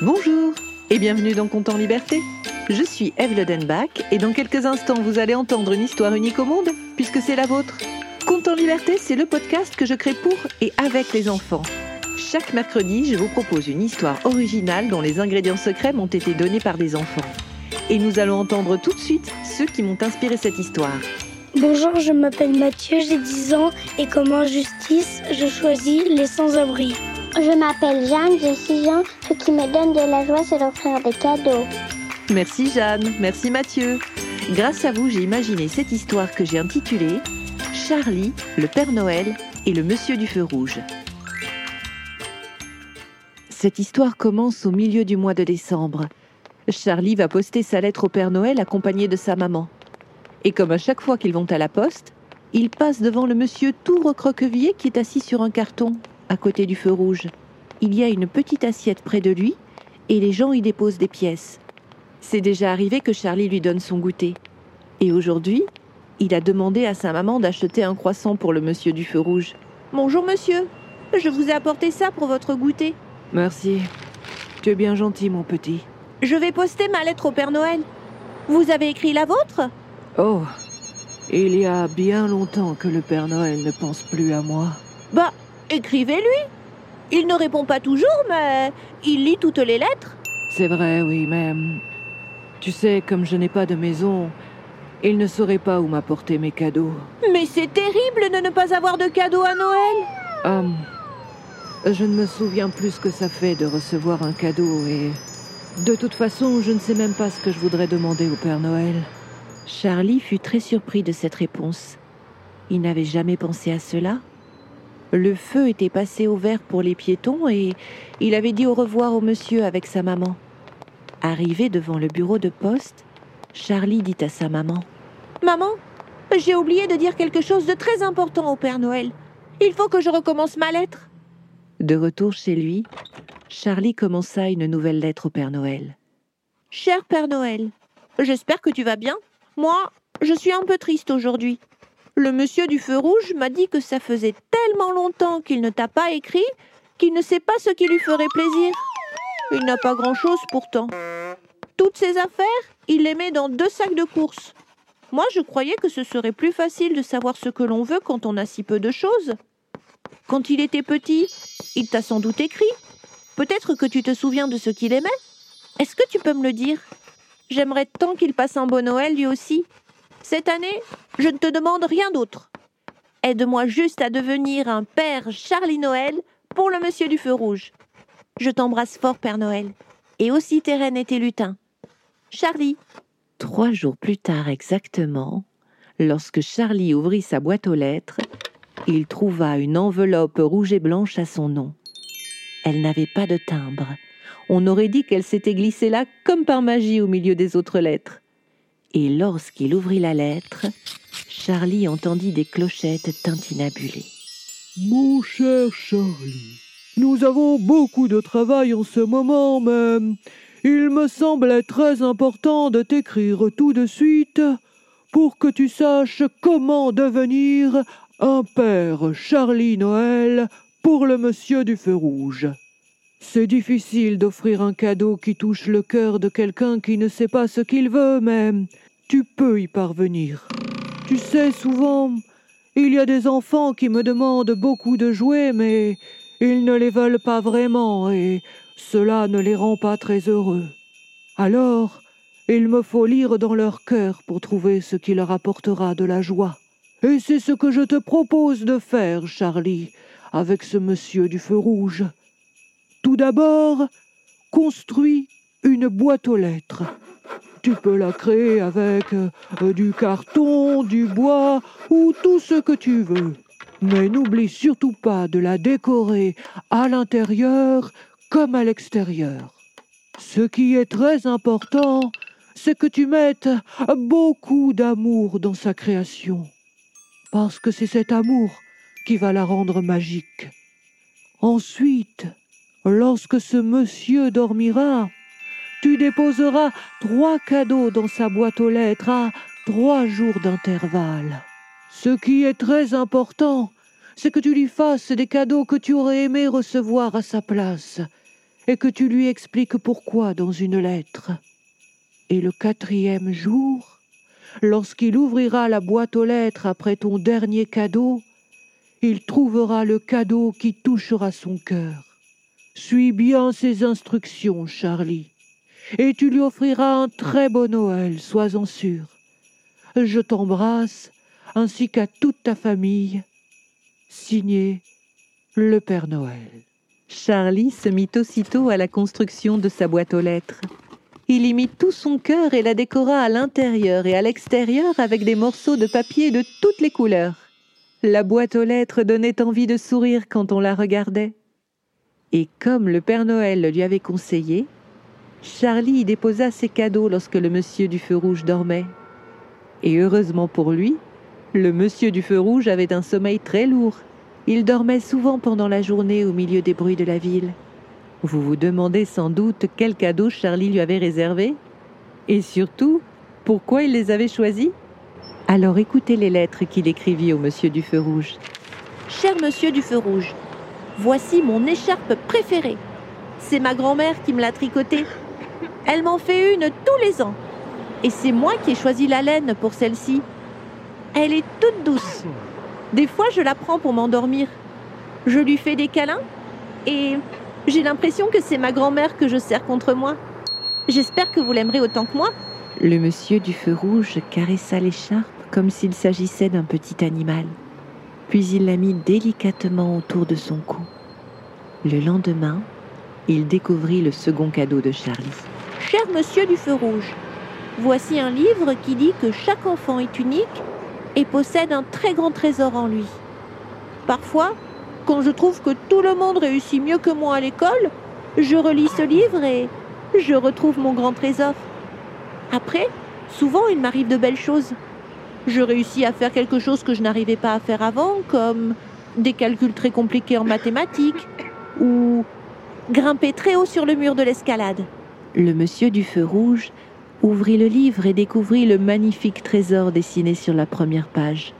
Bonjour et bienvenue dans Compte en Liberté. Je suis Eve Lodenbach et dans quelques instants vous allez entendre une histoire unique au monde puisque c'est la vôtre. Compte en Liberté, c'est le podcast que je crée pour et avec les enfants. Chaque mercredi, je vous propose une histoire originale dont les ingrédients secrets m'ont été donnés par des enfants. Et nous allons entendre tout de suite ceux qui m'ont inspiré cette histoire. Bonjour, je m'appelle Mathieu, j'ai 10 ans et comme injustice, je choisis les sans-abri. Je m'appelle Jeanne, j'ai 6 ans. Ce qui me donne de la joie, c'est d'offrir des cadeaux. Merci Jeanne, merci Mathieu. Grâce à vous, j'ai imaginé cette histoire que j'ai intitulée Charlie, le Père Noël et le Monsieur du Feu Rouge. Cette histoire commence au milieu du mois de décembre. Charlie va poster sa lettre au Père Noël accompagné de sa maman. Et comme à chaque fois qu'ils vont à la poste, il passe devant le monsieur tout recroquevillé qui est assis sur un carton à côté du feu rouge. Il y a une petite assiette près de lui et les gens y déposent des pièces. C'est déjà arrivé que Charlie lui donne son goûter. Et aujourd'hui, il a demandé à sa maman d'acheter un croissant pour le monsieur du feu rouge. Bonjour monsieur, je vous ai apporté ça pour votre goûter. Merci. Tu es bien gentil, mon petit. Je vais poster ma lettre au Père Noël. Vous avez écrit la vôtre? Oh, il y a bien longtemps que le Père Noël ne pense plus à moi. Bah, écrivez-lui. Il ne répond pas toujours, mais il lit toutes les lettres. C'est vrai, oui, mais... Tu sais, comme je n'ai pas de maison, il ne saurait pas où m'apporter mes cadeaux. Mais c'est terrible de ne pas avoir de cadeaux à Noël. Hum, je ne me souviens plus ce que ça fait de recevoir un cadeau et... De toute façon, je ne sais même pas ce que je voudrais demander au Père Noël. Charlie fut très surpris de cette réponse. Il n'avait jamais pensé à cela. Le feu était passé au vert pour les piétons et il avait dit au revoir au monsieur avec sa maman. Arrivé devant le bureau de poste, Charlie dit à sa maman Maman, j'ai oublié de dire quelque chose de très important au Père Noël. Il faut que je recommence ma lettre. De retour chez lui, Charlie commença une nouvelle lettre au Père Noël. Cher Père Noël, j'espère que tu vas bien. Moi, je suis un peu triste aujourd'hui. Le monsieur du feu rouge m'a dit que ça faisait tellement longtemps qu'il ne t'a pas écrit qu'il ne sait pas ce qui lui ferait plaisir. Il n'a pas grand-chose pourtant. Toutes ses affaires, il les met dans deux sacs de courses. Moi, je croyais que ce serait plus facile de savoir ce que l'on veut quand on a si peu de choses. Quand il était petit, il t'a sans doute écrit. Peut-être que tu te souviens de ce qu'il aimait. Est-ce que tu peux me le dire? J'aimerais tant qu'il passe un bon Noël lui aussi. Cette année, je ne te demande rien d'autre. Aide-moi juste à devenir un père Charlie Noël pour le monsieur du feu rouge. Je t'embrasse fort, Père Noël, et aussi tes reines et tes lutins. Charlie. Trois jours plus tard exactement, lorsque Charlie ouvrit sa boîte aux lettres, il trouva une enveloppe rouge et blanche à son nom. Elle n'avait pas de timbre on aurait dit qu'elle s'était glissée là comme par magie au milieu des autres lettres. Et lorsqu'il ouvrit la lettre, Charlie entendit des clochettes tintinabulées. Mon cher Charlie, nous avons beaucoup de travail en ce moment, mais il me semblait très important de t'écrire tout de suite pour que tu saches comment devenir un père Charlie Noël pour le monsieur du feu rouge. C'est difficile d'offrir un cadeau qui touche le cœur de quelqu'un qui ne sait pas ce qu'il veut, mais tu peux y parvenir. Tu sais, souvent, il y a des enfants qui me demandent beaucoup de jouets, mais ils ne les veulent pas vraiment, et cela ne les rend pas très heureux. Alors, il me faut lire dans leur cœur pour trouver ce qui leur apportera de la joie. Et c'est ce que je te propose de faire, Charlie, avec ce monsieur du feu rouge. Tout d'abord, construis une boîte aux lettres. Tu peux la créer avec euh, du carton, du bois ou tout ce que tu veux. Mais n'oublie surtout pas de la décorer à l'intérieur comme à l'extérieur. Ce qui est très important, c'est que tu mettes beaucoup d'amour dans sa création, parce que c'est cet amour qui va la rendre magique. Ensuite, Lorsque ce monsieur dormira, tu déposeras trois cadeaux dans sa boîte aux lettres à trois jours d'intervalle. Ce qui est très important, c'est que tu lui fasses des cadeaux que tu aurais aimé recevoir à sa place, et que tu lui expliques pourquoi dans une lettre. Et le quatrième jour, lorsqu'il ouvrira la boîte aux lettres après ton dernier cadeau, il trouvera le cadeau qui touchera son cœur. Suis bien ses instructions, Charlie, et tu lui offriras un très beau Noël, sois-en sûr. Je t'embrasse, ainsi qu'à toute ta famille. Signé le Père Noël. Charlie se mit aussitôt à la construction de sa boîte aux lettres. Il y mit tout son cœur et la décora à l'intérieur et à l'extérieur avec des morceaux de papier de toutes les couleurs. La boîte aux lettres donnait envie de sourire quand on la regardait. Et comme le Père Noël lui avait conseillé, Charlie y déposa ses cadeaux lorsque le monsieur du feu rouge dormait. Et heureusement pour lui, le monsieur du feu rouge avait un sommeil très lourd. Il dormait souvent pendant la journée au milieu des bruits de la ville. Vous vous demandez sans doute quel cadeau Charlie lui avait réservé Et surtout, pourquoi il les avait choisis? Alors écoutez les lettres qu'il écrivit au monsieur du feu rouge. Cher monsieur du feu rouge, voici mon écharpe préférée. C'est ma grand-mère qui me l'a tricotée. Elle m'en fait une tous les ans. Et c'est moi qui ai choisi la laine pour celle-ci. Elle est toute douce. Des fois, je la prends pour m'endormir. Je lui fais des câlins et j'ai l'impression que c'est ma grand-mère que je serre contre moi. J'espère que vous l'aimerez autant que moi. Le monsieur du feu rouge caressa l'écharpe comme s'il s'agissait d'un petit animal, puis il la mit délicatement autour de son cou. Le lendemain, il découvrit le second cadeau de Charlie. Cher monsieur du feu rouge, voici un livre qui dit que chaque enfant est unique et possède un très grand trésor en lui. Parfois, quand je trouve que tout le monde réussit mieux que moi à l'école, je relis ce livre et je retrouve mon grand trésor. Après, souvent il m'arrive de belles choses. Je réussis à faire quelque chose que je n'arrivais pas à faire avant, comme des calculs très compliqués en mathématiques ou grimper très haut sur le mur de l'escalade. Le monsieur du feu rouge ouvrit le livre et découvrit le magnifique trésor dessiné sur la première page.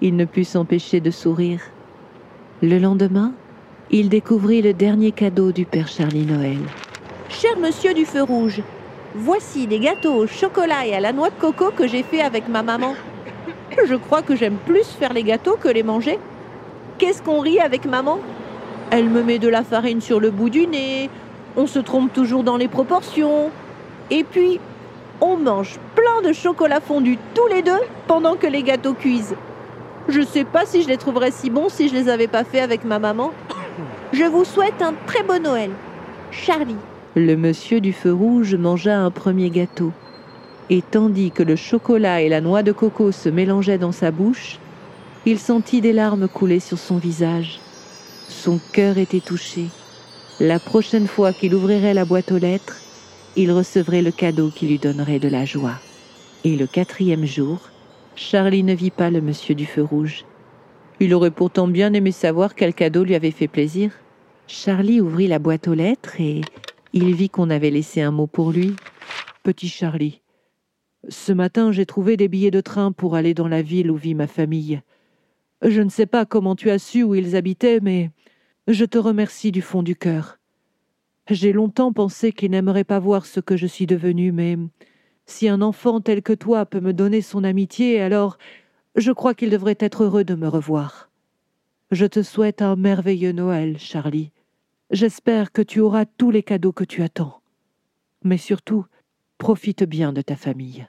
Il ne put s'empêcher de sourire. Le lendemain, il découvrit le dernier cadeau du Père Charlie Noël. Cher monsieur du feu rouge, voici des gâteaux au chocolat et à la noix de coco que j'ai fait avec ma maman. Je crois que j'aime plus faire les gâteaux que les manger. Qu'est-ce qu'on rit avec maman? Elle me met de la farine sur le bout du nez, on se trompe toujours dans les proportions. Et puis, on mange plein de chocolat fondu tous les deux pendant que les gâteaux cuisent. Je sais pas si je les trouverais si bons si je les avais pas fait avec ma maman. Je vous souhaite un très bon Noël. Charlie. Le monsieur du feu rouge mangea un premier gâteau. Et tandis que le chocolat et la noix de coco se mélangeaient dans sa bouche, il sentit des larmes couler sur son visage. Son cœur était touché. La prochaine fois qu'il ouvrirait la boîte aux lettres, il recevrait le cadeau qui lui donnerait de la joie. Et le quatrième jour, Charlie ne vit pas le monsieur du feu rouge. Il aurait pourtant bien aimé savoir quel cadeau lui avait fait plaisir. Charlie ouvrit la boîte aux lettres et il vit qu'on avait laissé un mot pour lui. Petit Charlie, ce matin j'ai trouvé des billets de train pour aller dans la ville où vit ma famille. Je ne sais pas comment tu as su où ils habitaient, mais je te remercie du fond du cœur. J'ai longtemps pensé qu'ils n'aimeraient pas voir ce que je suis devenue, mais si un enfant tel que toi peut me donner son amitié, alors je crois qu'il devrait être heureux de me revoir. Je te souhaite un merveilleux Noël, Charlie. J'espère que tu auras tous les cadeaux que tu attends. Mais surtout, profite bien de ta famille.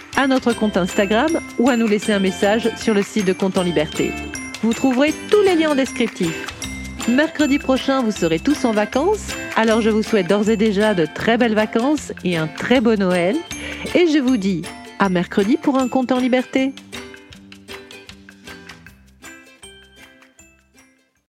à notre compte Instagram ou à nous laisser un message sur le site de Compte en Liberté. Vous trouverez tous les liens en descriptif. Mercredi prochain, vous serez tous en vacances, alors je vous souhaite d'ores et déjà de très belles vacances et un très beau Noël. Et je vous dis à mercredi pour un compte en liberté.